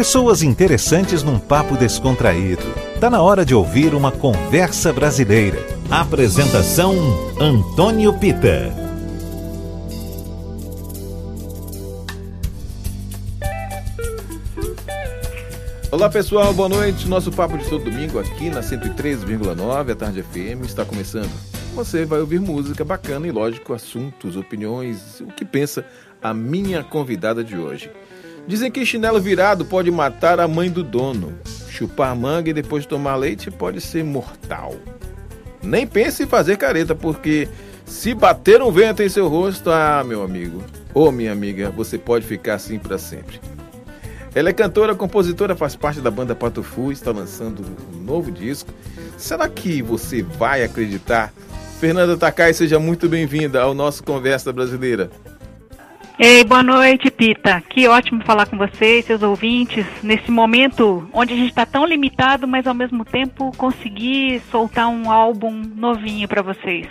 Pessoas interessantes num papo descontraído. Tá na hora de ouvir uma conversa brasileira. Apresentação Antônio Pita. Olá pessoal, boa noite. Nosso papo de todo domingo aqui na 103,9, a Tarde FM, está começando. Você vai ouvir música bacana e, lógico, assuntos, opiniões, o que pensa a minha convidada de hoje. Dizem que chinelo virado pode matar a mãe do dono. Chupar manga e depois tomar leite pode ser mortal. Nem pense em fazer careta, porque se bater um vento em seu rosto, ah, meu amigo, ou minha amiga, você pode ficar assim para sempre. Ela é cantora, compositora, faz parte da banda Pato Fu, está lançando um novo disco. Será que você vai acreditar? Fernanda Takai, seja muito bem-vinda ao nosso Conversa Brasileira. Ei, boa noite, Pita. Que ótimo falar com vocês, seus ouvintes, nesse momento onde a gente está tão limitado, mas ao mesmo tempo conseguir soltar um álbum novinho para vocês.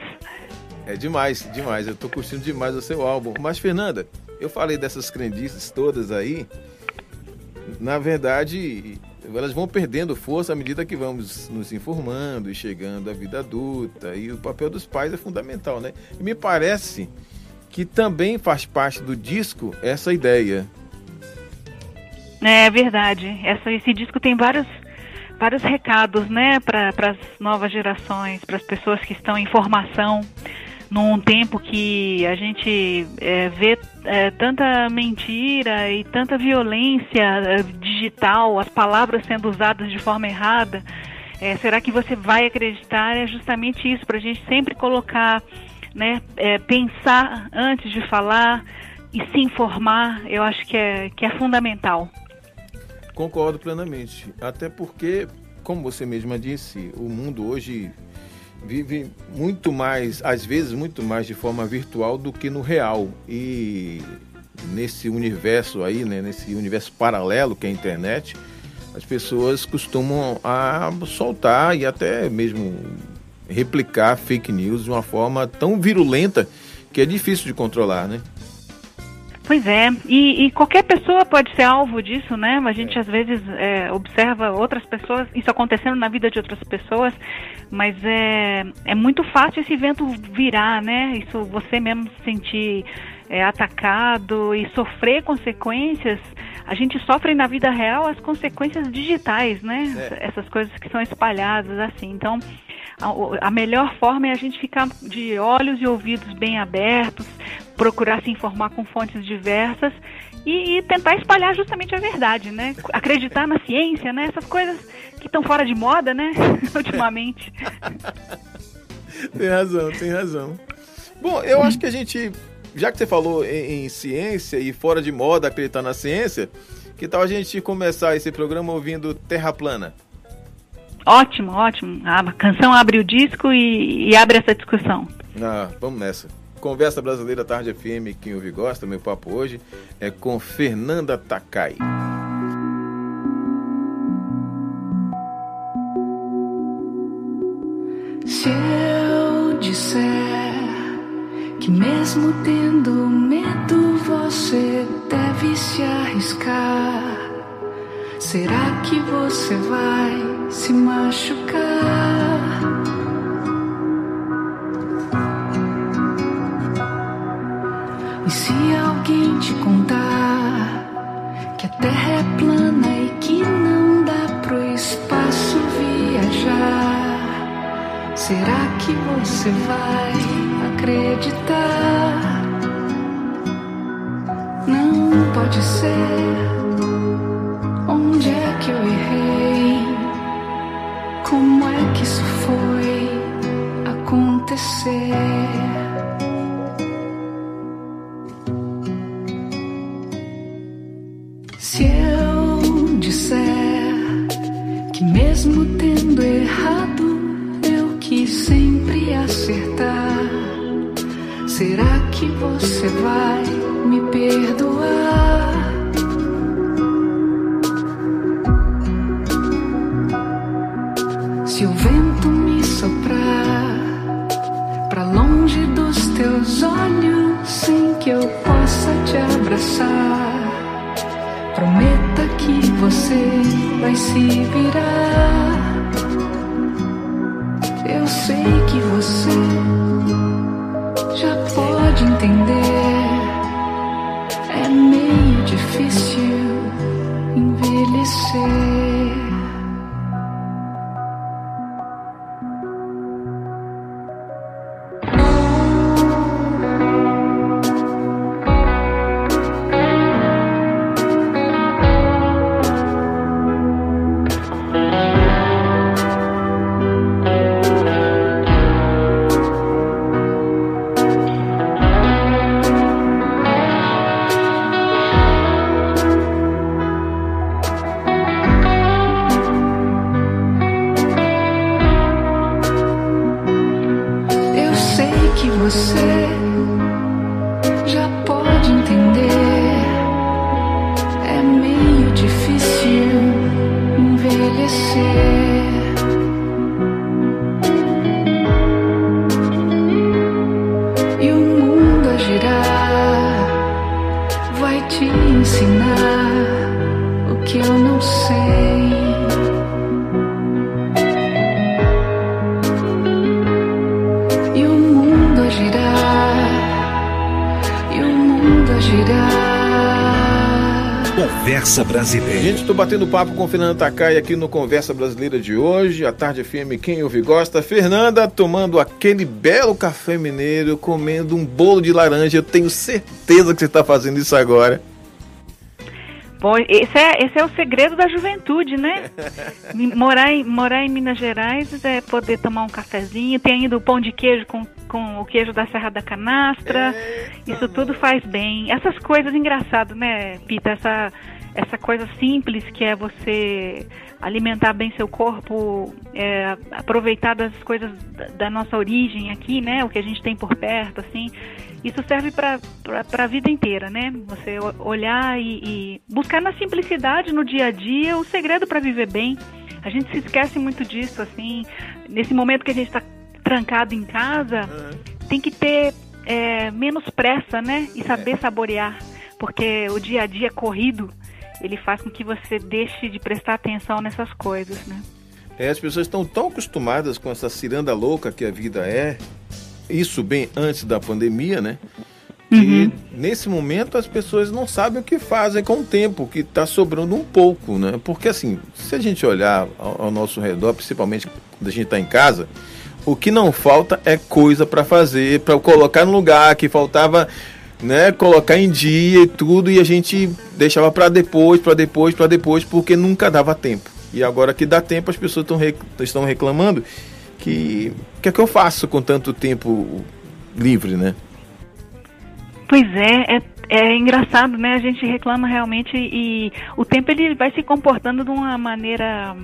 É demais, demais. Eu estou curtindo demais o seu álbum. Mas, Fernanda, eu falei dessas crendices todas aí. Na verdade, elas vão perdendo força à medida que vamos nos informando e chegando à vida adulta. E o papel dos pais é fundamental, né? E me parece que também faz parte do disco essa ideia. É verdade. Essa, esse disco tem vários, vários recados, né, para as novas gerações, para as pessoas que estão em formação num tempo que a gente é, vê é, tanta mentira e tanta violência é, digital, as palavras sendo usadas de forma errada. É, será que você vai acreditar? É justamente isso, para a gente sempre colocar né, é, pensar antes de falar e se informar, eu acho que é, que é fundamental. Concordo plenamente. Até porque, como você mesma disse, o mundo hoje vive muito mais, às vezes muito mais de forma virtual do que no real. E nesse universo aí, né, nesse universo paralelo que é a internet, as pessoas costumam a soltar e até mesmo replicar fake news de uma forma tão virulenta que é difícil de controlar, né? Pois é, e, e, qualquer pessoa pode ser alvo disso, né? A gente é. às vezes é, observa outras pessoas, isso acontecendo na vida de outras pessoas, mas é, é muito fácil esse evento virar, né? Isso você mesmo se sentir é, atacado e sofrer consequências. A gente sofre na vida real as consequências digitais, né? É. Essas coisas que são espalhadas assim. Então, a, melhor forma é a gente ficar de olhos e ouvidos bem abertos, procurar se informar com fontes diversas e, e, tentar espalhar justamente a verdade, né? Acreditar na ciência, né? Essas coisas que estão fora de moda, né? Ultimamente. tem razão, tem razão. Bom, eu acho que a gente, já que você falou em, em ciência e fora de moda acreditar na ciência, que tal a gente começar esse programa ouvindo Terra Plana? Ótimo, ótimo. A canção abre o disco e, e abre essa discussão. Ah, vamos nessa. Conversa Brasileira Tarde FM, quem ouve gosta, meu papo hoje é com Fernanda Takai. Se eu disser que mesmo tendo medo você deve se arriscar, será que você vai se machucar. E se alguém te contar que a terra é plana e que não dá pro espaço viajar, será que você vai acreditar? Não pode ser. Acontecer? Batendo papo com Fernanda Takai aqui no Conversa Brasileira de hoje. A tarde FM, quem ouve gosta. Fernanda tomando aquele belo café mineiro, comendo um bolo de laranja. Eu tenho certeza que você está fazendo isso agora. Bom, esse é, esse é o segredo da juventude, né? morar, em, morar em Minas Gerais é poder tomar um cafezinho. Tem ainda o pão de queijo com, com o queijo da Serra da Canastra. Isso tudo faz bem. Essas coisas engraçadas, né, Pita? Essa essa coisa simples que é você alimentar bem seu corpo, é, aproveitar das coisas da nossa origem aqui, né? O que a gente tem por perto, assim. Isso serve para a vida inteira, né? Você olhar e, e, buscar na simplicidade, no dia a dia, o segredo para viver bem. A gente se esquece muito disso, assim. Nesse momento que a gente está trancado em casa, uhum. tem que ter é, menos pressa, né? E saber é. saborear. Porque o dia a dia é corrido ele faz com que você deixe de prestar atenção nessas coisas, né? É, as pessoas estão tão acostumadas com essa ciranda louca que a vida é, isso bem antes da pandemia, né? Que uhum. nesse momento as pessoas não sabem o que fazem com o tempo, que está sobrando um pouco, né? Porque assim, se a gente olhar ao, ao nosso redor, principalmente quando a gente está em casa, o que não falta é coisa para fazer, para colocar no lugar que faltava né, colocar em dia e tudo, e a gente deixava para depois, para depois, para depois, porque nunca dava tempo. E agora que dá tempo, as pessoas rec estão reclamando que o que é que eu faço com tanto tempo livre, né? Pois é, é, é engraçado, né? A gente reclama realmente e o tempo ele vai se comportando de uma maneira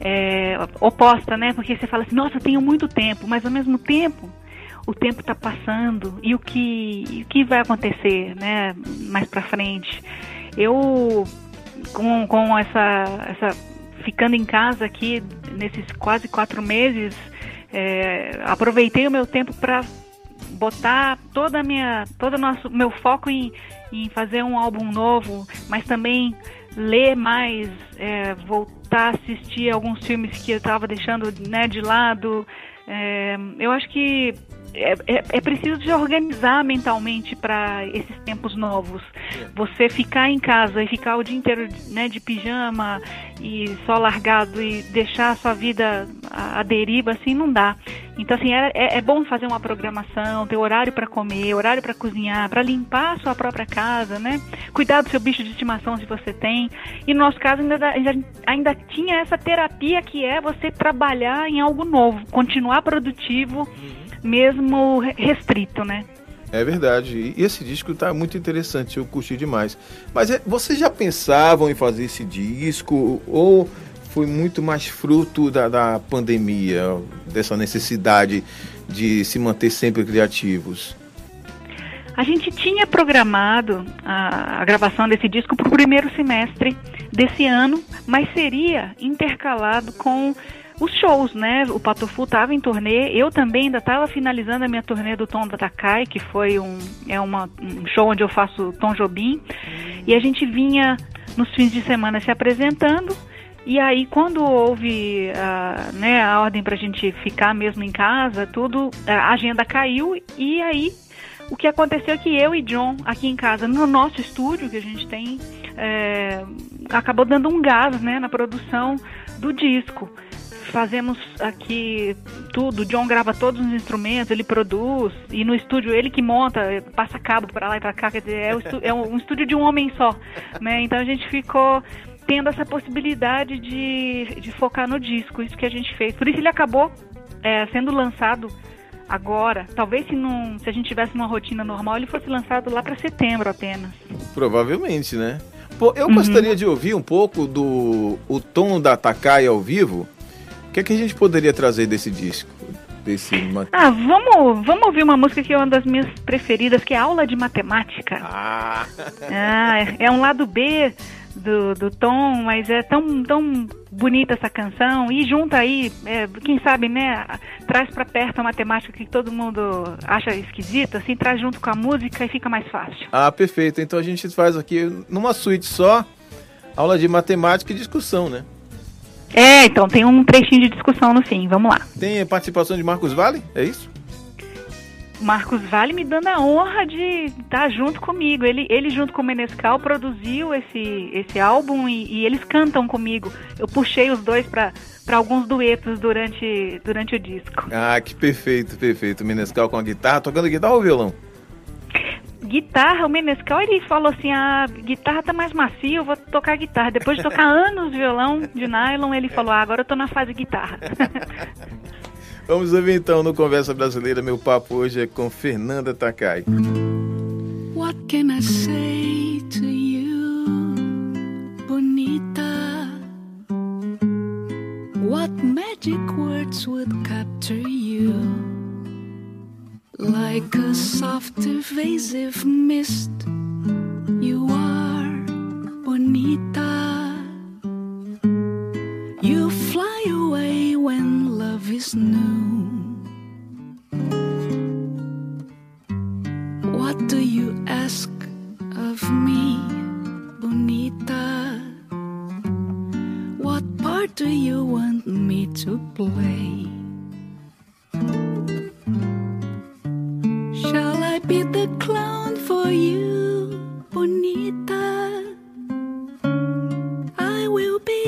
é, oposta, né? Porque você fala assim, nossa, eu tenho muito tempo, mas ao mesmo tempo o tempo está passando e o que, o que vai acontecer né, mais para frente. Eu, com, com essa, essa. ficando em casa aqui nesses quase quatro meses, é, aproveitei o meu tempo para botar toda minha todo o nosso meu foco em, em fazer um álbum novo mas também ler mais é, voltar a assistir alguns filmes que eu estava deixando né, de lado é, eu acho que é, é, é, preciso se organizar mentalmente para esses tempos novos. Você ficar em casa e ficar o dia inteiro né, de pijama e só largado e deixar a sua vida à, deriva, assim, não dá. Então, assim, é, é, bom fazer uma programação, ter horário para comer, horário para cozinhar, para limpar a sua própria casa, né? Cuidar do seu bicho de estimação se você tem. E no nosso caso, ainda, ainda tinha essa terapia que é você trabalhar em algo novo, continuar produtivo. Uhum mesmo restrito, né? É verdade. E esse disco está muito interessante, eu curti demais. Mas é, vocês já pensavam em fazer esse disco ou foi muito mais fruto da, da pandemia, dessa necessidade de se manter sempre criativos? A gente tinha programado a, a gravação desse disco para o primeiro semestre desse ano, mas seria intercalado com os shows, né? O Patofu estava em turnê, eu também ainda estava finalizando a minha turnê do Tom da Takai, que foi um, é uma, um show onde eu faço Tom Jobim, e a gente vinha nos fins de semana se apresentando E aí, quando houve uh, né, a ordem para a gente ficar mesmo em casa, tudo, a agenda caiu e aí o que aconteceu é que eu e John, aqui em casa, no nosso estúdio que a gente tem, é, acabou dando um gás né, na produção do disco. Fazemos aqui tudo, John grava todos os instrumentos, ele produz, e no estúdio ele que monta, passa cabo para lá e para cá, quer dizer, é, é um estúdio de um homem só. Né? Então a gente ficou tendo essa possibilidade de, de focar no disco, isso que a gente fez. Por isso ele acabou é, sendo lançado agora. Talvez se, não, se a gente tivesse uma rotina normal, ele fosse lançado lá para setembro apenas. Provavelmente, né? Pô, eu uhum. gostaria de ouvir um pouco do o tom da Takai ao vivo. O que é que a gente poderia trazer desse disco? Desse... Ah, vamos, vamos ouvir uma música que é uma das minhas preferidas, que é Aula de Matemática. Ah, ah é, é um lado B do, do Tom, mas é tão, tão bonita essa canção e junta aí, é, quem sabe, né, traz para perto a matemática que todo mundo acha esquisita, assim, traz junto com a música e fica mais fácil. Ah, perfeito. Então a gente faz aqui numa suíte só, aula de matemática e discussão, né? É, então tem um trechinho de discussão no fim, vamos lá. Tem participação de Marcos Vale, é isso? Marcos Vale me dando a honra de estar junto comigo. Ele, ele junto com o Menescal produziu esse, esse álbum e, e eles cantam comigo. Eu puxei os dois para alguns duetos durante, durante o disco. Ah, que perfeito, perfeito. Menescal com a guitarra, tocando guitarra ou violão? Guitarra, o Menescal ele falou assim: a guitarra tá mais macia, eu vou tocar guitarra. Depois de tocar anos violão de nylon, ele falou: ah, agora eu tô na fase guitarra. Vamos ouvir então no Conversa Brasileira. Meu papo hoje é com Fernanda Takai. What can I say to you, Bonita? What magic words would capture you? Like a soft, evasive mist, you are bonita. You fly away when love is new. What do you ask of me, bonita? What part do you want me to play? Shall I be the clown for you, Bonita? I will be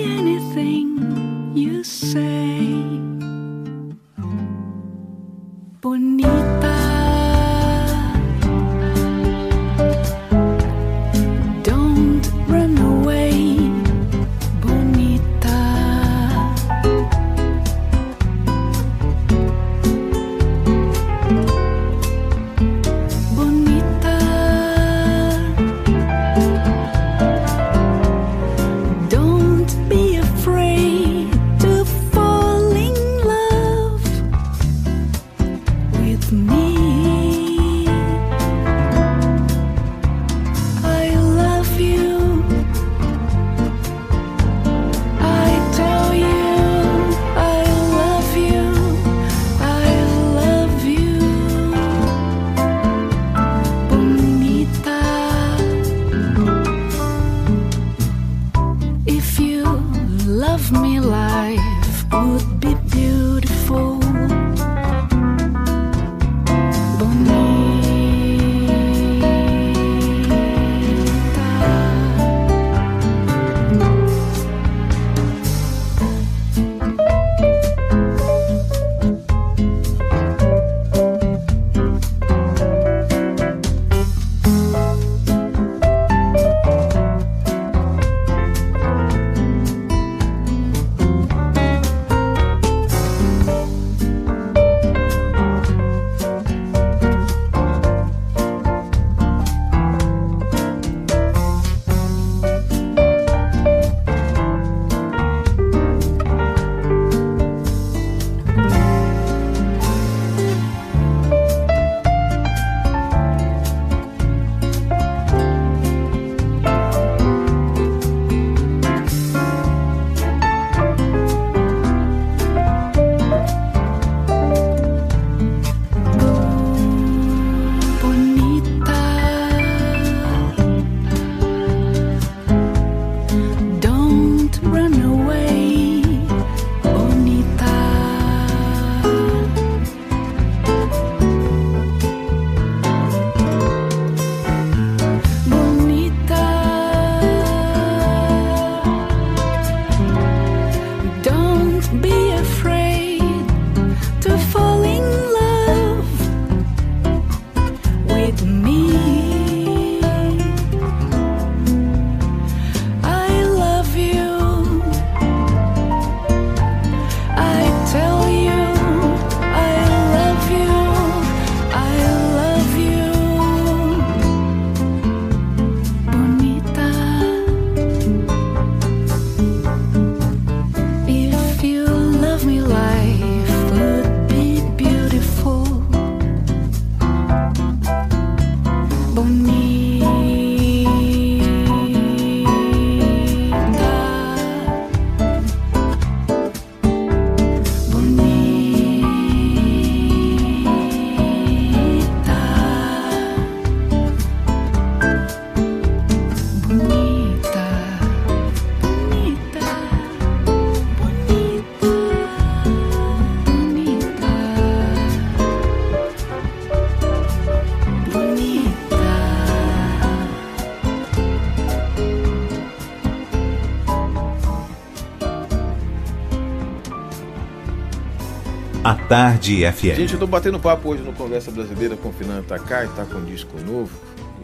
A Tarde FM. Gente, eu tô batendo papo hoje no Conversa Brasileira com o Fernando Takai, tá com um disco novo.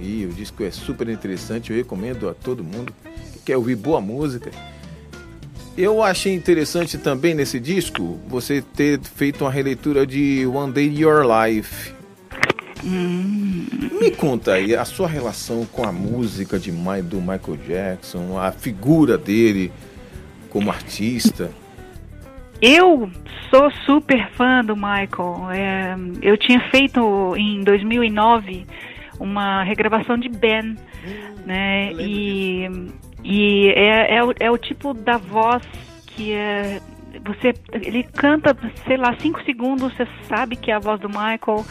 E o disco é super interessante, eu recomendo a todo mundo que quer ouvir boa música. Eu achei interessante também nesse disco você ter feito uma releitura de One Day Your Life. Hum. Me conta aí a sua relação com a música de, do Michael Jackson, a figura dele como artista. Eu sou super fã do Michael. É, eu tinha feito em 2009 uma regravação de Ben, hum, né? E, e é, é, o, é o tipo da voz que é você ele canta, sei lá, cinco segundos, você sabe que é a voz do Michael.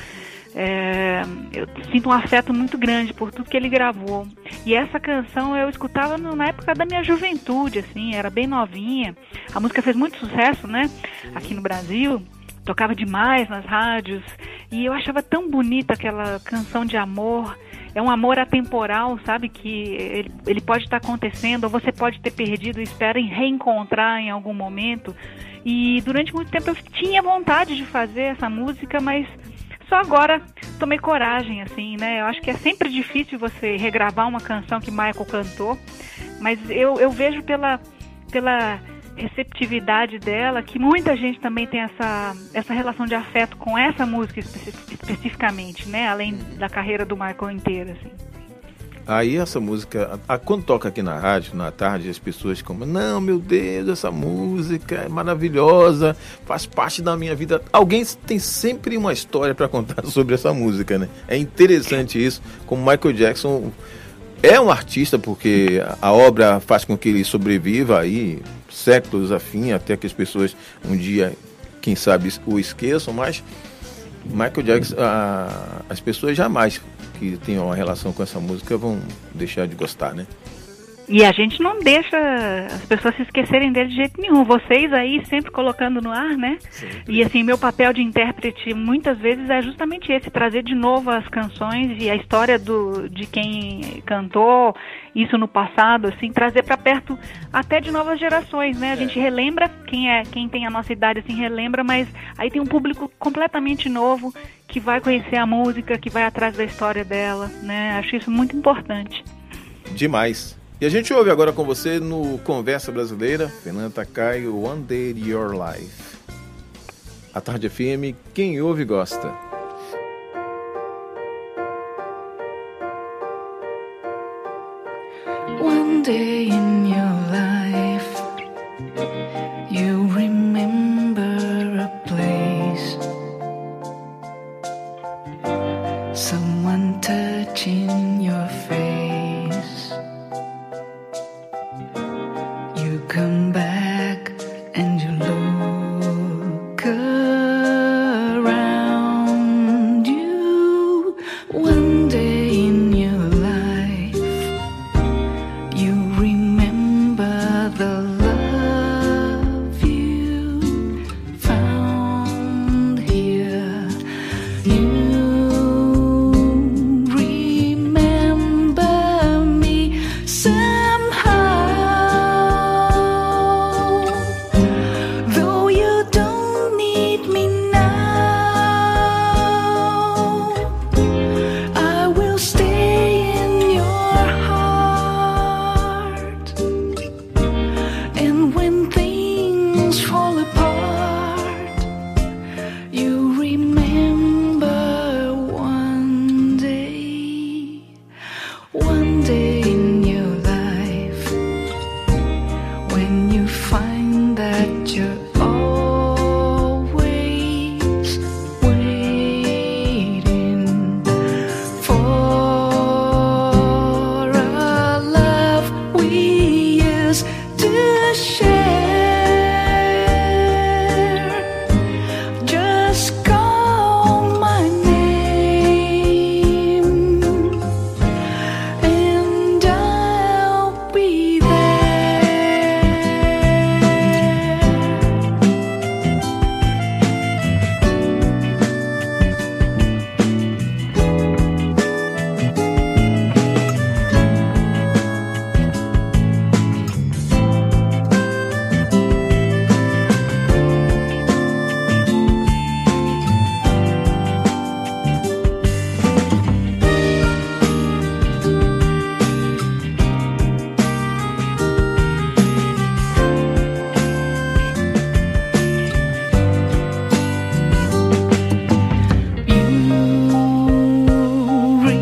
É, eu sinto um afeto muito grande por tudo que ele gravou. E essa canção eu escutava na época da minha juventude, assim, era bem novinha. A música fez muito sucesso, né? Aqui no Brasil, tocava demais nas rádios. E eu achava tão bonita aquela canção de amor. É um amor atemporal, sabe? Que ele, ele pode estar acontecendo, ou você pode ter perdido e espera em reencontrar em algum momento. E durante muito tempo eu tinha vontade de fazer essa música, mas só agora tomei coragem, assim, né? Eu acho que é sempre difícil você regravar uma canção que Michael cantou, mas eu, eu vejo pela, pela receptividade dela que muita gente também tem essa, essa relação de afeto com essa música especificamente, né? Além da carreira do Michael inteira, assim. Aí essa música, a, quando toca aqui na rádio, na tarde, as pessoas como, não, meu Deus, essa música é maravilhosa, faz parte da minha vida. Alguém tem sempre uma história para contar sobre essa música, né? É interessante isso, como Michael Jackson é um artista porque a obra faz com que ele sobreviva aí séculos a fim, até que as pessoas um dia, quem sabe, o esqueçam, mas Michael Jackson, a, as pessoas jamais que tenham uma relação com essa música vão deixar de gostar, né? E a gente não deixa as pessoas se esquecerem dele de jeito nenhum. Vocês aí sempre colocando no ar, né? Sempre. E assim, meu papel de intérprete muitas vezes é justamente esse, trazer de novo as canções e a história do, de quem cantou isso no passado, assim, trazer para perto até de novas gerações, né? A é. gente relembra, quem é, quem tem a nossa idade assim relembra, mas aí tem um público completamente novo que vai conhecer a música, que vai atrás da história dela, né? Acho isso muito importante. Demais. E a gente ouve agora com você no Conversa Brasileira, Fernanda Takai, One Day Your Life. A Tarde FM, quem ouve gosta. One day in your life,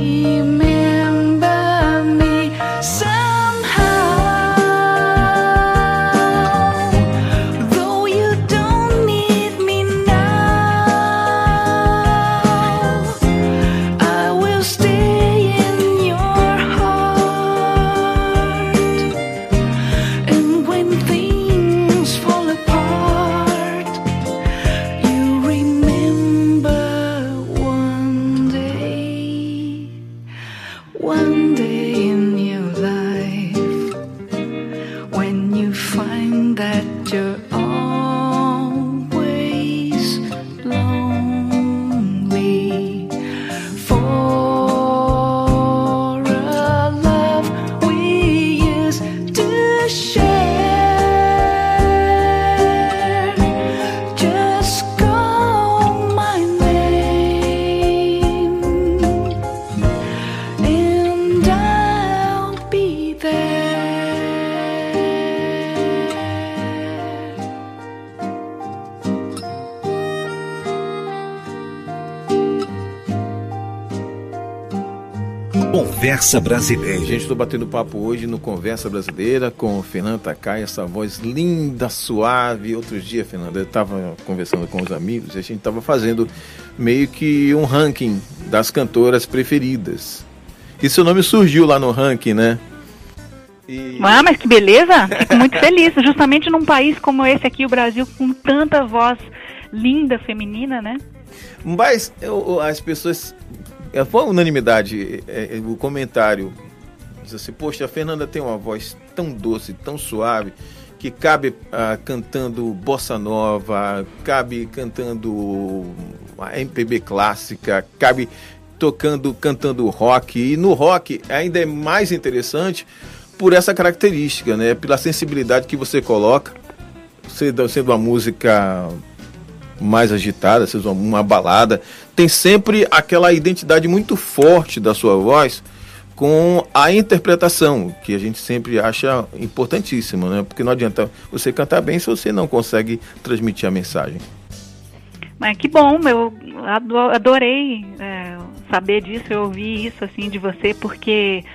you. Conversa Brasileira. Gente, estou batendo papo hoje no Conversa Brasileira com Fernanda Takai, essa voz linda, suave. Outro dia, Fernanda, eu estava conversando com os amigos e a gente estava fazendo meio que um ranking das cantoras preferidas. E seu nome surgiu lá no ranking, né? E... Ah, mas que beleza! Fico muito feliz. Justamente num país como esse aqui, o Brasil, com tanta voz linda feminina, né? Mas eu, as pessoas. É, foi unanimidade é, é, o comentário. Diz assim: Poxa, a Fernanda tem uma voz tão doce, tão suave, que cabe ah, cantando bossa nova, cabe cantando MPB clássica, cabe tocando, cantando rock. E no rock ainda é mais interessante por essa característica, né? Pela sensibilidade que você coloca, sendo, sendo uma música mais agitada, sendo uma balada, tem sempre aquela identidade muito forte da sua voz com a interpretação, que a gente sempre acha importantíssima, né? Porque não adianta você cantar bem se você não consegue transmitir a mensagem. Mas que bom, eu adorei é, saber disso, eu ouvi isso assim de você, porque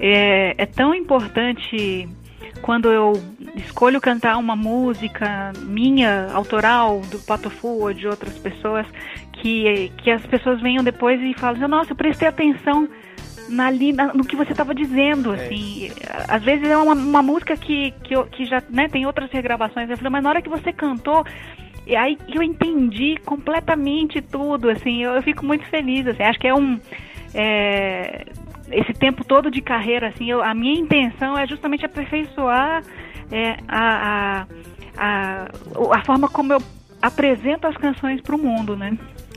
é, é tão importante quando eu escolho cantar uma música minha, autoral, do Patofu ou de outras pessoas, que, que as pessoas venham depois e falam, nossa, eu prestei atenção na, na, no que você estava dizendo, é. assim. Às vezes é uma, uma música que, que, eu, que já né, tem outras regravações. Eu falei, mas na hora que você cantou, e aí eu entendi completamente tudo, assim. Eu, eu fico muito feliz, assim. Acho que é um... É, esse tempo todo de carreira, assim, eu, a minha intenção é justamente aperfeiçoar é, a, a, a, a forma como eu apresento as canções para o mundo, né?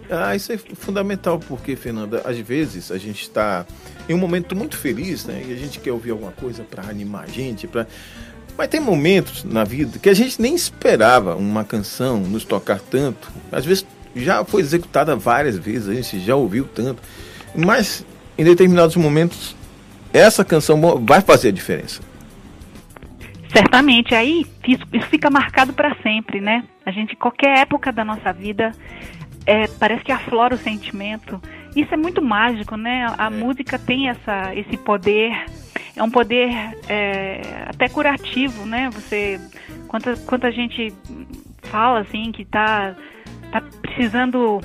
Ah, isso é fundamental porque, Fernanda, às vezes a gente está em um momento muito feliz, né? E a gente quer ouvir alguma coisa para animar a gente, para mas tem momentos na vida que a gente nem esperava uma canção nos tocar tanto. Às vezes já foi executada várias vezes, a gente já ouviu tanto. Mas em determinados momentos, essa canção vai fazer a diferença. Certamente, aí isso, isso fica marcado para sempre, né? A gente, qualquer época da nossa vida, é, parece que aflora o sentimento. Isso é muito mágico, né? A, a é. música tem essa, esse poder, é um poder é, até curativo, né? Você, quanta, quanta gente fala assim que tá, tá precisando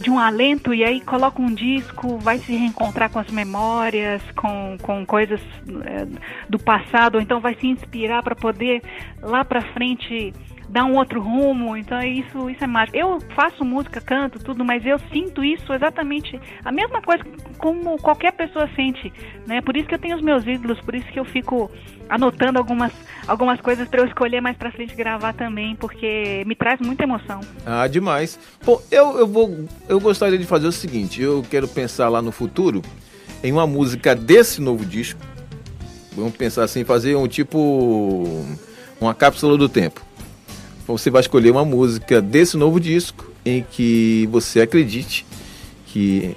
de um alento e aí coloca um disco, vai se reencontrar com as memórias, com, com coisas é, do passado, ou então vai se inspirar para poder lá para frente dar um outro rumo. Então isso, isso é mágico. Eu faço música, canto, tudo, mas eu sinto isso exatamente a mesma coisa como qualquer pessoa sente, né? Por isso que eu tenho os meus ídolos, por isso que eu fico anotando algumas, algumas coisas para eu escolher mais para frente gravar também, porque me traz muita emoção. Ah, demais. Bom, eu, eu vou eu gostaria de fazer o seguinte, eu quero pensar lá no futuro em uma música desse novo disco. Vamos pensar assim, fazer um tipo uma cápsula do tempo você vai escolher uma música desse novo disco em que você acredite que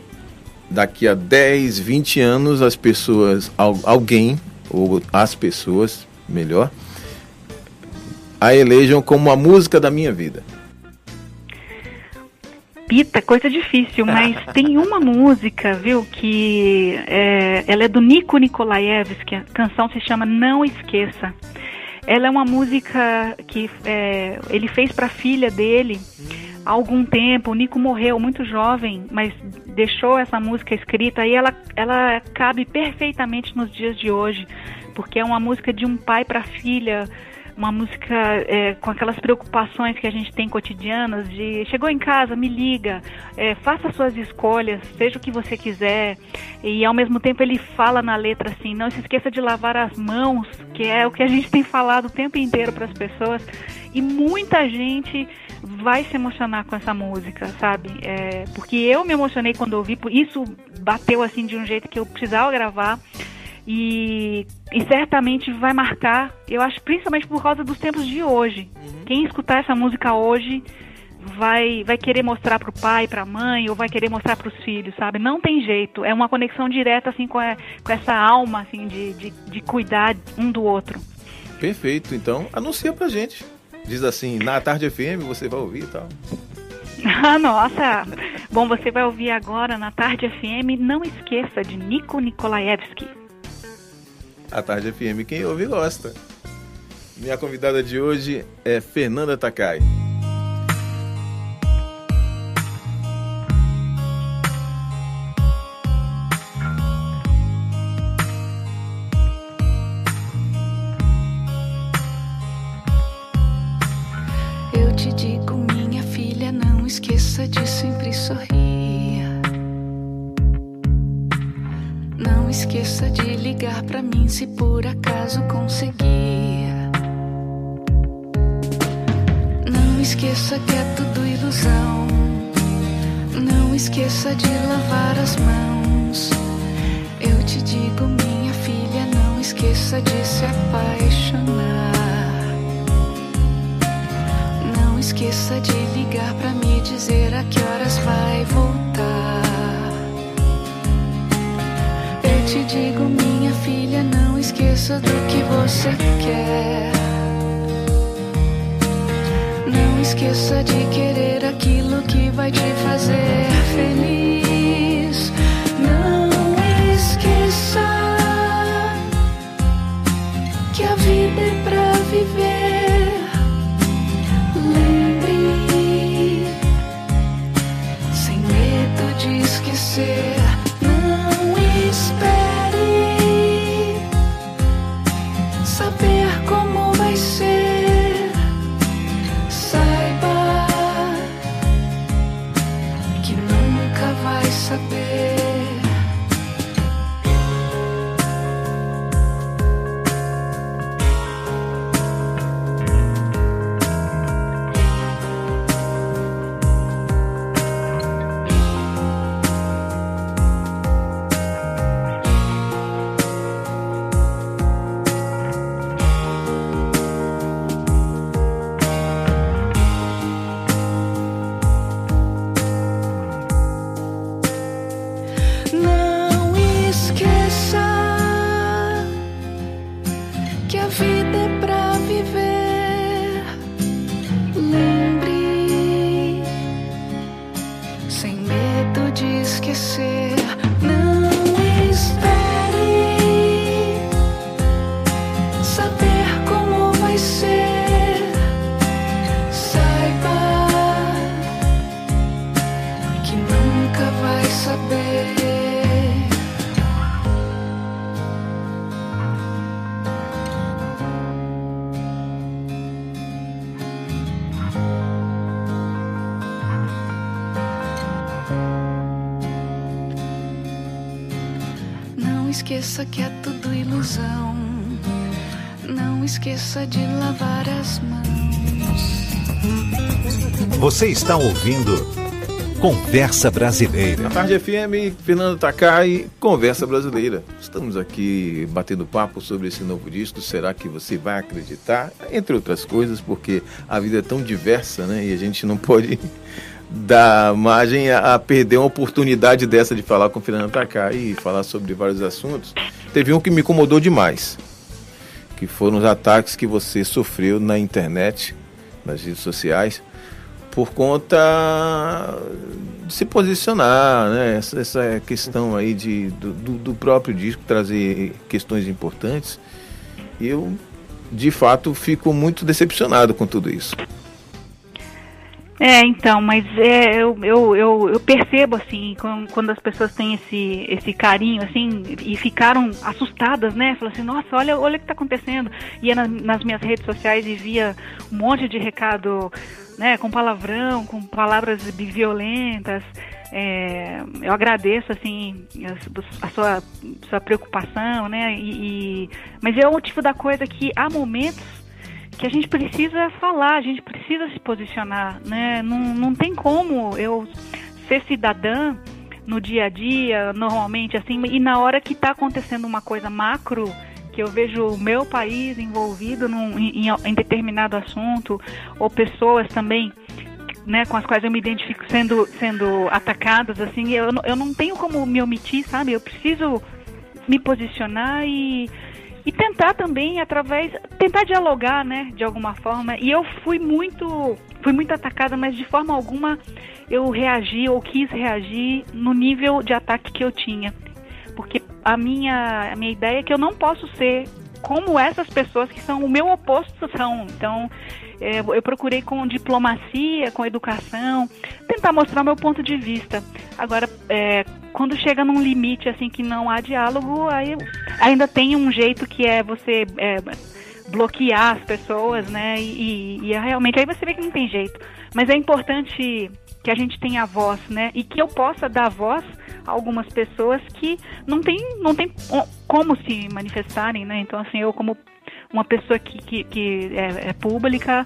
daqui a 10, 20 anos as pessoas, alguém, ou as pessoas, melhor, a elejam como a música da minha vida. Pita, coisa difícil, mas tem uma música, viu, que é, ela é do Nico Nikolaevski, a canção se chama Não Esqueça. Ela é uma música que é, ele fez para a filha dele há algum tempo. O Nico morreu muito jovem, mas deixou essa música escrita e ela, ela cabe perfeitamente nos dias de hoje, porque é uma música de um pai para filha uma música é, com aquelas preocupações que a gente tem cotidianas de chegou em casa, me liga, é, faça suas escolhas, seja o que você quiser. E ao mesmo tempo ele fala na letra assim, não se esqueça de lavar as mãos, que é o que a gente tem falado o tempo inteiro para as pessoas. E muita gente vai se emocionar com essa música, sabe? É, porque eu me emocionei quando ouvi, isso bateu assim de um jeito que eu precisava gravar. E, e, certamente vai marcar, eu acho, principalmente por causa dos tempos de hoje. Uhum. Quem escutar essa música hoje vai vai querer mostrar para o pai, para a mãe, ou vai querer mostrar para os filhos, sabe? Não tem jeito. É uma conexão direta assim com, a, com essa alma assim de, de, de cuidar um do outro. Perfeito. Então anuncia pra gente. Diz assim, na tarde FM você vai ouvir e tal. Ah, nossa! Bom, você vai ouvir agora na Tarde FM, não esqueça de Nico Nikolaevski. A Tarde FM, quem ouve gosta. Minha convidada de hoje é Fernanda Takai. esqueça de sempre sorrir. Não esqueça de ligar para mim se por acaso conseguir. Não esqueça que é tudo ilusão. Não esqueça de lavar as mãos. Eu te digo, minha filha, não esqueça de se apaixonar esqueça de ligar para me dizer a que horas vai voltar. Te digo, minha filha, não esqueça do que você quer. Não esqueça de querer aquilo que vai te fazer feliz. Esqueça que é tudo ilusão. Não esqueça de lavar as mãos. Você está ouvindo Conversa Brasileira. Na tarde FM, Fernando Takai, Conversa Brasileira. Estamos aqui batendo papo sobre esse novo disco. Será que você vai acreditar? Entre outras coisas, porque a vida é tão diversa, né? E a gente não pode dar margem a, a, perder uma oportunidade dessa de falar com o Fernando Takai e falar sobre vários assuntos. Teve um que me incomodou demais, que foram os ataques que você sofreu na internet, nas redes sociais, por conta de se posicionar, né? Essa, essa questão aí de, do, do próprio disco trazer questões importantes. Eu, de fato, fico muito decepcionado com tudo isso. É, então, mas é, eu, eu, eu, eu percebo, assim, quando, as pessoas têm esse, esse carinho, assim, e ficaram assustadas, né? Falaram assim, nossa, olha, olha o que está acontecendo. Ia na, nas minhas redes sociais e via um monte de recado, né, com palavrão, com palavras violentas. É, eu agradeço, assim, a, a sua, sua preocupação, né? E, e, mas é o tipo da coisa que há momentos que a gente precisa falar, a gente precisa se posicionar, né? Não, não tem como eu ser cidadã no dia a dia, normalmente, assim, e na hora que está acontecendo uma coisa macro, que eu vejo o meu país envolvido num, em, em determinado assunto, ou pessoas também né, com as quais eu me identifico sendo, sendo atacadas, assim, eu, eu não tenho como me omitir, sabe? Eu preciso me posicionar e, e tentar também através tentar dialogar, né, de alguma forma. E eu fui muito fui muito atacada, mas de forma alguma eu reagi ou quis reagir no nível de ataque que eu tinha. Porque a minha, a minha ideia é que eu não posso ser como essas pessoas que são o meu oposto são. Então, é, eu procurei com diplomacia, com educação, tentar mostrar meu ponto de vista. Agora, é, quando chega num limite assim que não há diálogo, aí ainda tem um jeito que é você é, bloquear as pessoas, né? E, e, e realmente aí você vê que não tem jeito. Mas é importante que a gente tenha voz, né? E que eu possa dar voz a algumas pessoas que não tem, não tem como se manifestarem, né? Então, assim, eu como uma pessoa que, que, que é, é, pública,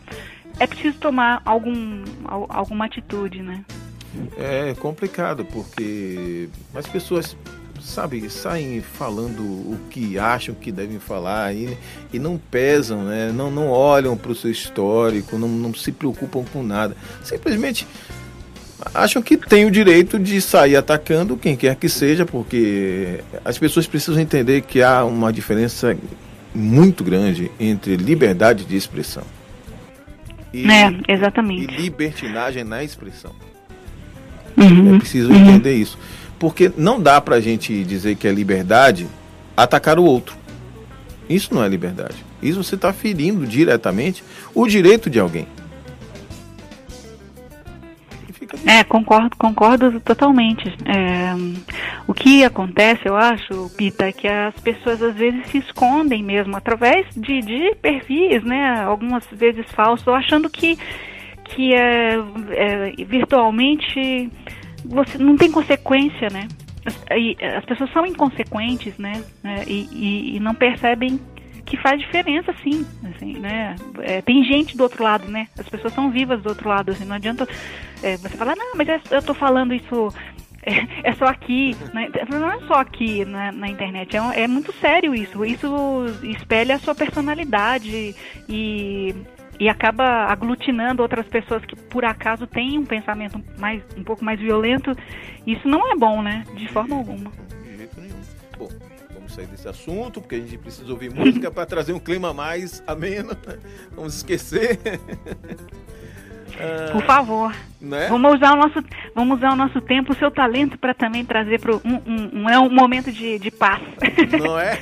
é preciso tomar algum, alguma atitude, né? É complicado, porque as pessoas sabe, saem falando o que acham que devem falar e, e não pesam, né? não, não olham para o seu histórico, não, não se preocupam com nada. Simplesmente acham que tem o direito de sair atacando quem quer que seja, porque as pessoas precisam entender que há uma diferença muito grande entre liberdade de expressão e, é, exatamente. e libertinagem na expressão. Uhum, é preciso uhum. entender isso. Porque não dá para a gente dizer que é liberdade atacar o outro. Isso não é liberdade. Isso você está ferindo diretamente o direito de alguém. É, concordo, concordo totalmente. É, o que acontece, eu acho, Pita, é que as pessoas às vezes se escondem mesmo através de, de perfis, né? Algumas vezes falsos, achando que, que é, é, virtualmente você não tem consequência, né? As, as pessoas são inconsequentes, né? É, e, e, e não percebem que faz diferença sim, assim, né? É, tem gente do outro lado, né? As pessoas são vivas do outro lado, assim, não adianta é, você falar, não, mas é, eu tô falando isso é, é, só aqui, né? não é só aqui na, na internet, é, é, muito sério isso. Isso espelha a sua personalidade e, e acaba aglutinando outras pessoas que por acaso têm um pensamento mais, um pouco mais violento. Isso não é bom, né? De forma alguma. De jeito nenhum. Bom, sair desse assunto, porque a gente precisa ouvir música para trazer um clima mais ameno. Né? Vamos esquecer. Por favor. Né? Vamos usar o nosso, vamos usar o nosso tempo, o seu talento para também trazer para um, um, um, é um momento de, de paz. Não é?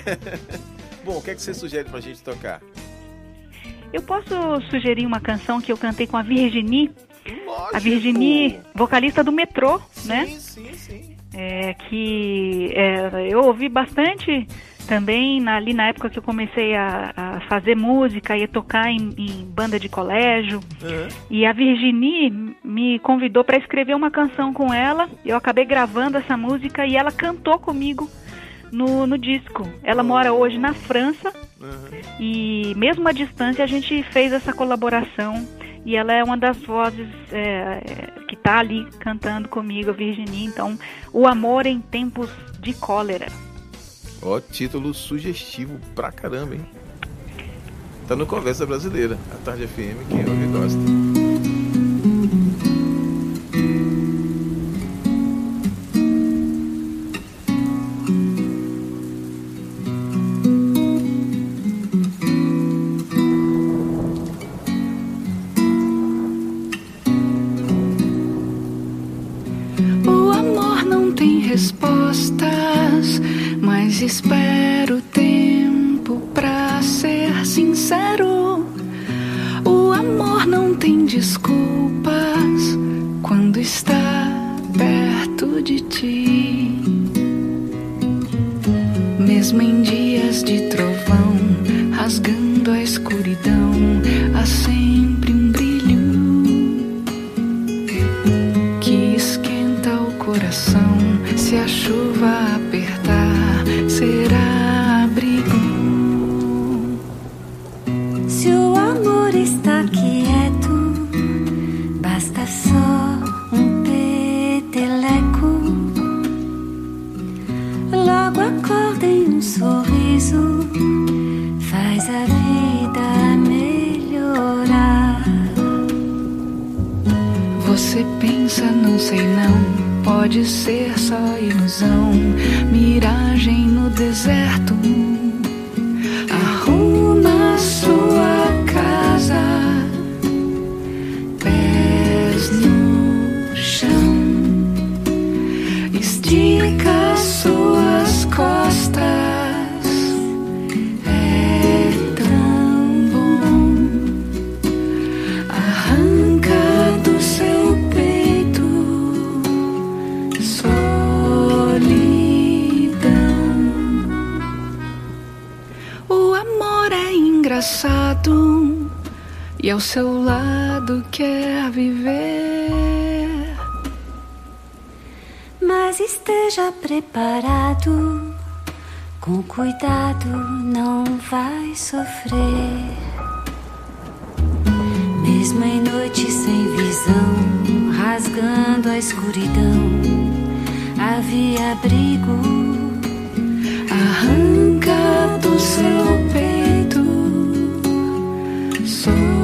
Bom, o que é que você sugere para a gente tocar? Eu posso sugerir uma canção que eu cantei com a Virginie. Lógico. A Virginie, vocalista do Metrô, sim, né? Sim, sim, é, que é, eu ouvi bastante também na, ali na época que eu comecei a, a fazer música e a tocar em, em banda de colégio. Uhum. E a Virginie me convidou para escrever uma canção com ela. Eu acabei gravando essa música e ela cantou comigo no, no disco. Ela mora hoje na França uhum. e mesmo à distância a gente fez essa colaboração e ela é uma das vozes é, que está ali cantando comigo, a Virginie. Então, o amor em tempos de cólera. Ó, título sugestivo pra caramba, hein? Tá no Conversa Brasileira, a Tarde FM, quem ouve gosta. E ao seu lado quer viver. Mas esteja preparado, com cuidado não vai sofrer. Mesmo em noite sem visão, rasgando a escuridão, havia abrigo arranca do seu peito. Sou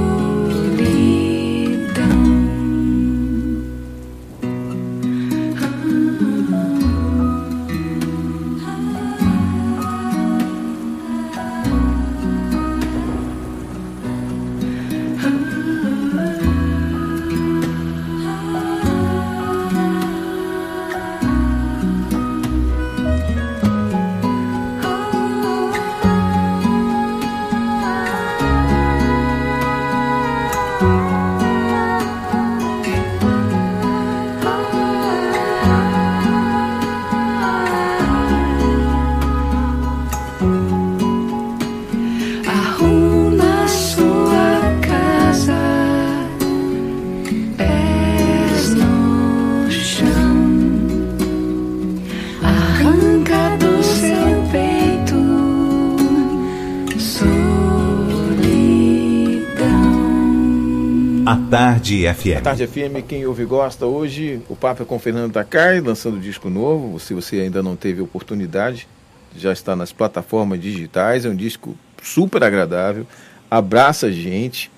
Tarde FM. Tarde FM, quem ouve gosta. Hoje o papo é com Fernando Takai, lançando disco novo. Se você ainda não teve oportunidade, já está nas plataformas digitais. É um disco super agradável, abraça a gente.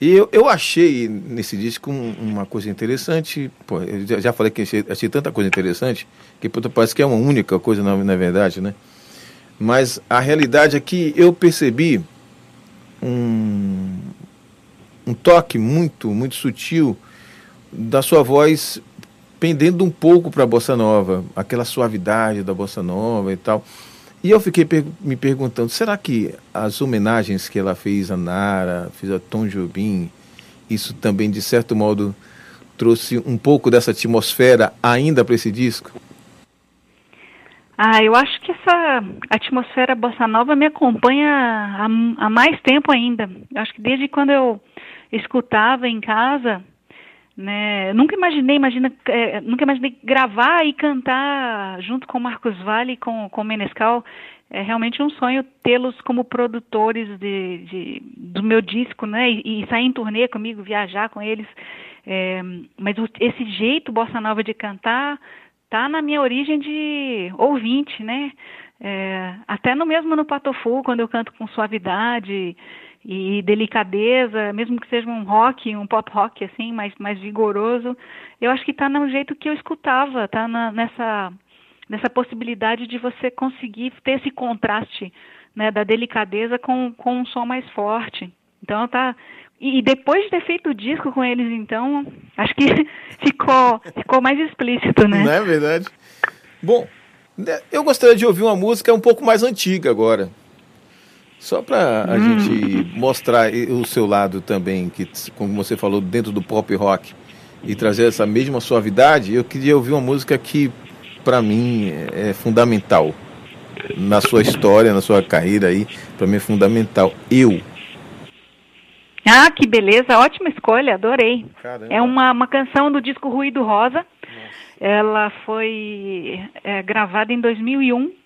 E eu, eu achei nesse disco um, uma coisa interessante. Pô, eu já, já falei que achei, achei, tanta coisa interessante que pô, parece que é uma única coisa na, na verdade, né? Mas a realidade é que eu percebi um, um toque muito, muito sutil da sua voz pendendo um pouco para a bossa nova, aquela suavidade da bossa nova e tal. E eu fiquei per me perguntando, será que as homenagens que ela fez a Nara, fez a Tom Jobim, isso também de certo modo trouxe um pouco dessa atmosfera ainda para esse disco? Ah, eu acho que essa atmosfera bossa nova me acompanha há, há mais tempo ainda. Eu acho que desde quando eu escutava em casa, né? Nunca imaginei, imagina, é, nunca imaginei gravar e cantar junto com Marcos Vale e com com Menescal. É realmente um sonho tê-los como produtores de, de, do meu disco, né? E, e, sair em turnê comigo, viajar com eles. É, mas esse jeito bossa nova de cantar tá na minha origem de ouvinte, né? É, até no mesmo no Patofu, quando eu canto com suavidade e delicadeza, mesmo que seja um rock, um pop rock assim, mais mais vigoroso, eu acho que está no jeito que eu escutava, está nessa nessa possibilidade de você conseguir ter esse contraste, né, da delicadeza com com um som mais forte. Então tá e depois de ter feito o disco com eles, então, acho que ficou ficou mais explícito, né? Não é verdade? Bom, né, eu gostaria de ouvir uma música um pouco mais antiga agora. Só para a hum. gente mostrar o seu lado também, que como você falou, dentro do pop rock, e trazer essa mesma suavidade, eu queria ouvir uma música que, para mim, é fundamental. Na sua história, na sua carreira aí, para mim é fundamental. Eu. Ah, que beleza, ótima escolha, adorei. Caramba. É uma, uma canção do disco Ruído Rosa. Nossa. Ela foi é, gravada em 2001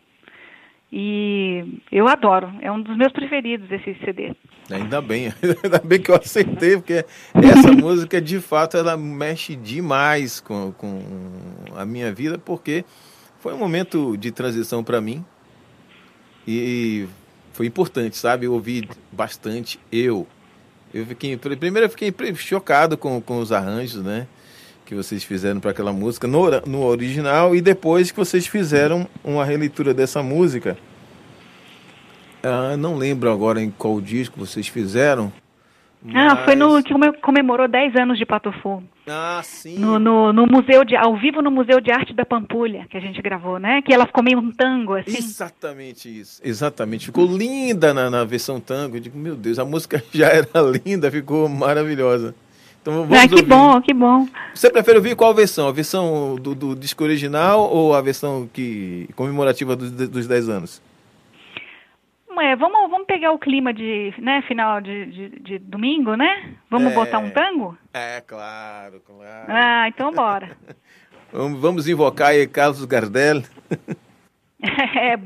e eu adoro, é um dos meus preferidos esse CD. Ainda bem, ainda bem que eu aceitei, porque essa música de fato ela mexe demais com, com a minha vida, porque foi um momento de transição para mim e foi importante, sabe? Eu ouvi bastante eu. Eu fiquei, primeiro eu fiquei chocado com, com os arranjos, né? Que vocês fizeram para aquela música no, no original e depois que vocês fizeram uma releitura dessa música ah, não lembro agora em qual disco vocês fizeram. Mas... Ah, foi no que comemorou 10 anos de Patofu. Ah, sim. No, no, no, museu de ao vivo no Museu de Arte da Pampulha que a gente gravou, né? Que ela ficou meio um tango assim. Exatamente isso. Exatamente. Ficou linda na, na versão tango. Eu digo, meu Deus, a música já era linda, ficou maravilhosa. Então vamos ah, que ouvir. bom, que bom. Você prefere ouvir qual versão? A versão do, do disco original ou a versão que comemorativa dos, dos 10 anos? É, vamos, vamos pegar o clima de, né, final de, de, de domingo, né? Vamos É. botar um tango? É, claro, claro. Ah, então bora. Vamos, invocar aí Carlos Gardel. É,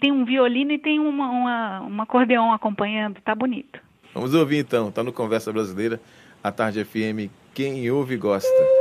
tem um violino e tem uma, uma, um acordeão acompanhando, tá bonito. Vamos ouvir então, tá no Conversa Brasileira, a Tarde FM, quem ouve gosta.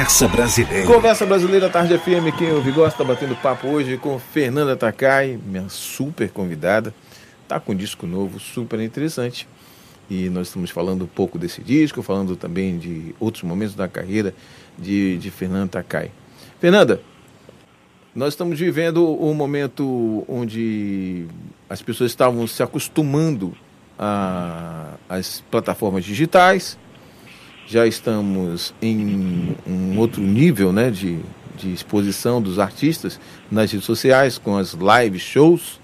Conversa Brasileira. Conversa Brasileira Tarde FM, quem ouve gosta, batendo papo hoje com Fernanda Takai, minha super convidada. Tá com um disco novo, super interessante. E nós estamos falando um pouco desse disco, falando também de outros momentos da carreira de, de Fernanda Takai. Fernanda, nós estamos vivendo um momento onde as pessoas estavam se acostumando às plataformas digitais, já estamos em um outro nível né, de, de exposição dos artistas nas redes sociais, com as live shows.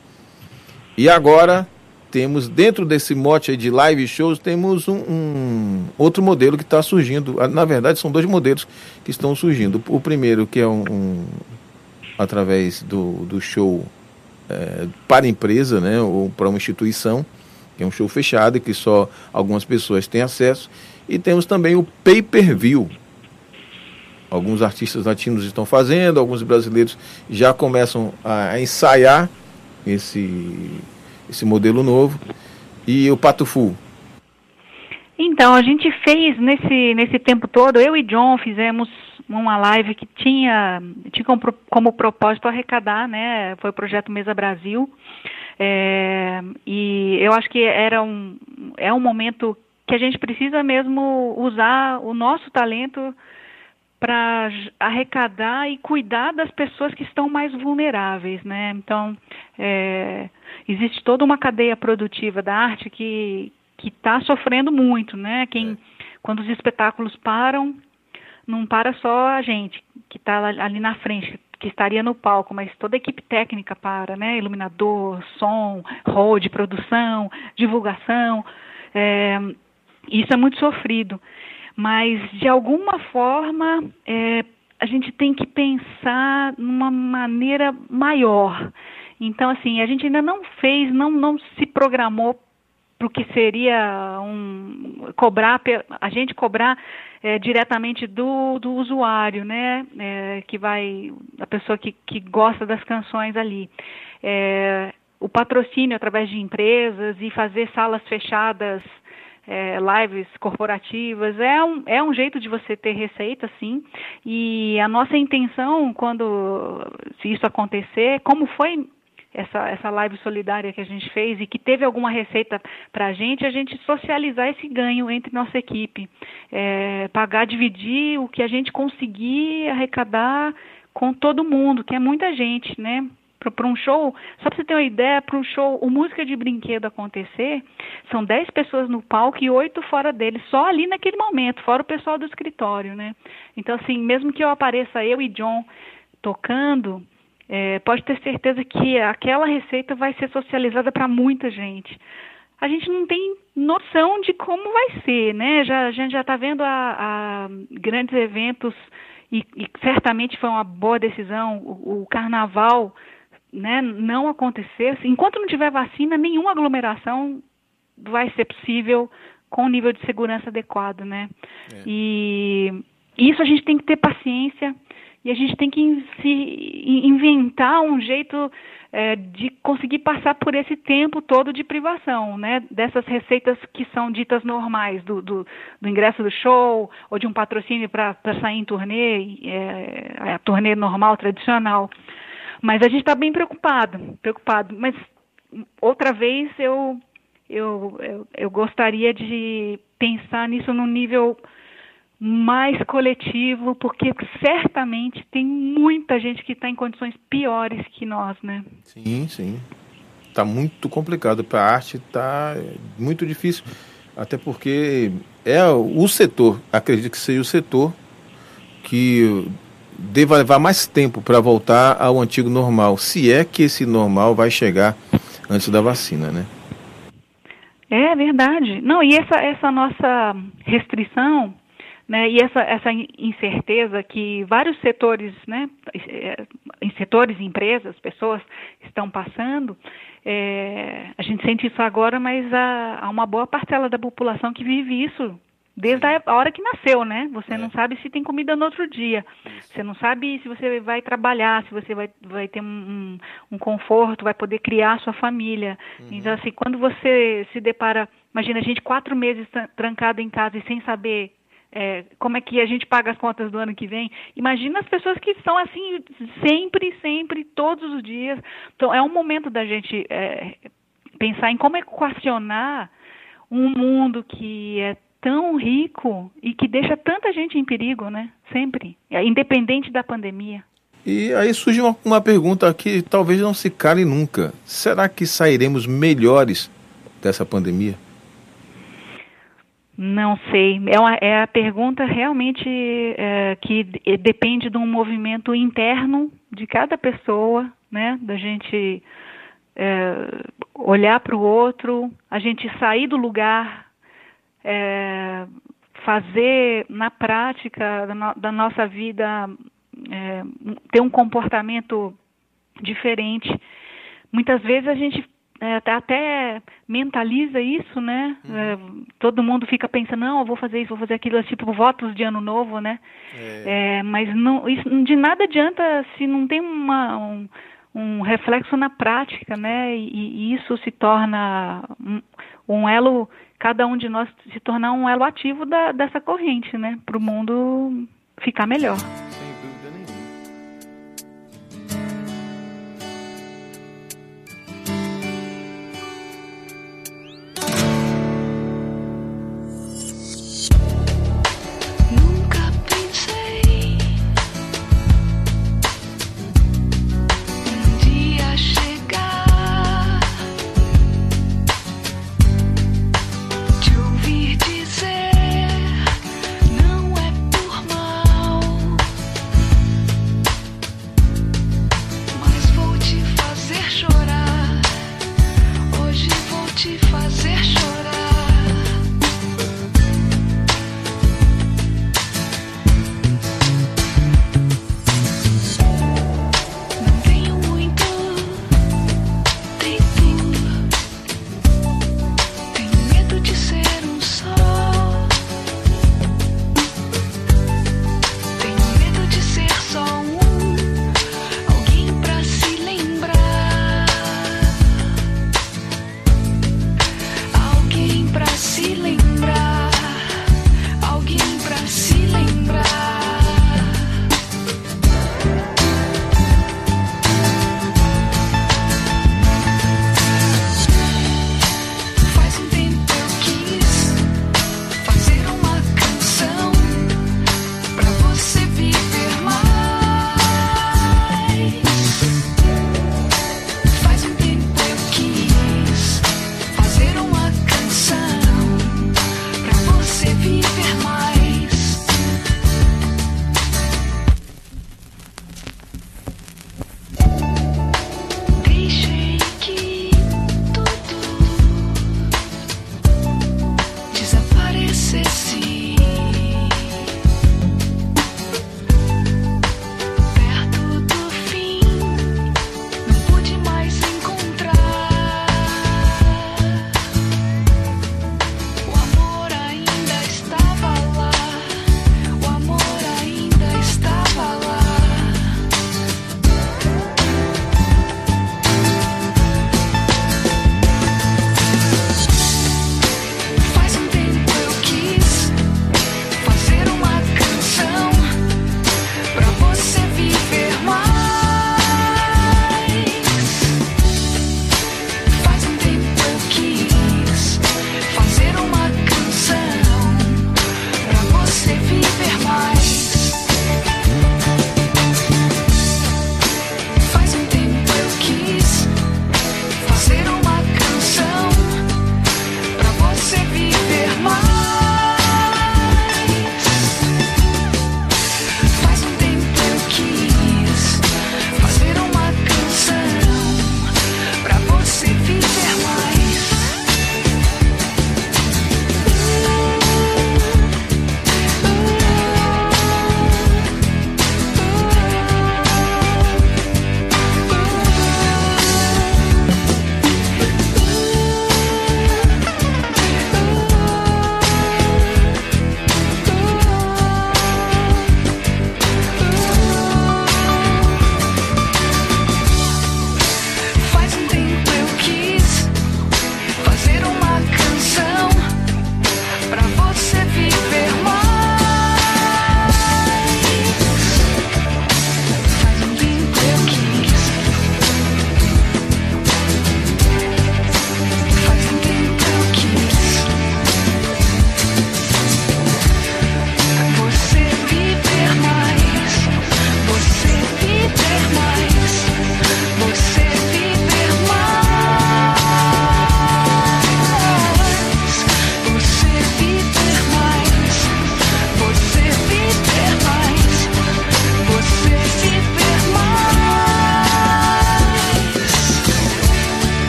E agora temos, dentro desse mote de live shows, temos um, um outro modelo que está surgindo. Ah, Na verdade, são dois modelos que estão surgindo. O primeiro, que é um, um- através do, do show eh, para empresa, né, ou para uma instituição, que é um show fechado e que só algumas pessoas têm acesso. E temos também o pay-per-view. Alguns artistas latinos estão fazendo, alguns brasileiros já começam a, ensaiar esse, esse modelo novo. E o Pato Fu. Então, a gente fez nesse, nesse tempo todo, eu e John fizemos uma live que tinha, tinha como, como propósito arrecadar, né? Foi o projeto Mesa Brasil. É, e eu acho que era um, é um momento que a gente precisa mesmo usar o nosso talento para arrecadar e cuidar das pessoas que estão mais vulneráveis, né? Então, é, existe toda uma cadeia produtiva da arte que que está sofrendo muito, né? Quem é. quando os espetáculos param, não para só a gente que está ali na frente, que estaria no palco, mas toda a equipe técnica para, né? Iluminador, som, road, produção, divulgação. É, isso é muito sofrido. Mas, de alguma forma, é, a gente tem que pensar numa maneira maior. Então, assim, a gente ainda não fez, não, não se programou para o que seria um cobrar a gente cobrar é, diretamente do, do usuário, né? É, que vai a pessoa que, que gosta das canções ali. É, o patrocínio através de empresas e fazer salas fechadas é, lives corporativas, é um, é um jeito de você ter receita, sim. E a nossa intenção, quando se isso acontecer, como foi essa, essa live solidária que a gente fez e que teve alguma receita para a gente, a gente socializar esse ganho entre nossa equipe. É, pagar, dividir o que a gente conseguir arrecadar com todo mundo, que é muita gente, né? Para um show, só para você ter uma ideia, para um show, o música de brinquedo acontecer, são 10 pessoas no palco e oito fora dele, só ali naquele momento, fora o pessoal do escritório, né? Então, assim, mesmo que eu apareça eu e John tocando, é, pode ter certeza que aquela receita vai ser socializada para muita gente. A gente não tem noção de como vai ser, né? Já, a gente já está vendo a, a grandes eventos e, e, certamente foi uma boa decisão. O, o carnaval né, não acontecer, enquanto não tiver vacina, nenhuma aglomeração vai ser possível com um nível de segurança adequado, né? É. E isso a gente tem que ter paciência e a gente tem que se inventar um jeito é, de conseguir passar por esse tempo todo de privação, né? Dessas receitas que são ditas normais, do, do, do ingresso do show ou de um patrocínio para sair em turnê, é, a turnê normal, tradicional. Mas a gente está bem preocupado, preocupado. Mas outra vez eu, eu, eu, eu gostaria de pensar nisso num nível mais coletivo, porque certamente tem muita gente que está em condições piores que nós, né? Sim, sim. Está muito complicado para a arte, está muito difícil, até porque é o setor, acredito que seja o setor que deva levar mais tempo para voltar ao antigo normal, se é que esse normal vai chegar antes da vacina, né? É verdade. Não, e essa, essa nossa restrição, né, e essa, essa incerteza que vários setores, né, em setores, empresas, pessoas estão passando, é, a gente sente isso agora, mas há, há uma boa parcela da população que vive isso desde a hora que nasceu, né? Você é. não sabe se tem comida no outro dia. Isso. Você não sabe se você vai trabalhar, se você vai, vai ter um, um conforto, vai poder criar a sua família. Uhum. Então, assim, quando você se depara, imagina a gente quatro meses trancado em casa e sem saber é, como é que a gente paga as contas do ano que vem. Imagina as pessoas que estão assim sempre, sempre, todos os dias. Então, é um momento da gente é, pensar em como equacionar um mundo que é tão rico e que deixa tanta gente em perigo, né? Sempre, independente da pandemia. E aí surge uma, uma pergunta que talvez não se cale nunca. Será que sairemos melhores dessa pandemia? Não sei. É, uma, é a pergunta realmente é, que depende de um movimento interno de cada pessoa, né? Da gente é, olhar para o outro, a gente sair do lugar é, fazer na prática da, no, da nossa vida é, ter um comportamento diferente. Muitas vezes a gente é, até mentaliza isso, né? Uhum. É, todo mundo fica pensando, não, eu vou fazer isso, vou fazer aquilo, tipo votos de ano novo, né? É. é mas não, isso, de nada adianta se não tem uma, um, um reflexo na prática, né? E, e isso se torna um, um elo cada um de nós se tornar um elo ativo da, dessa corrente, né? Para o mundo ficar melhor.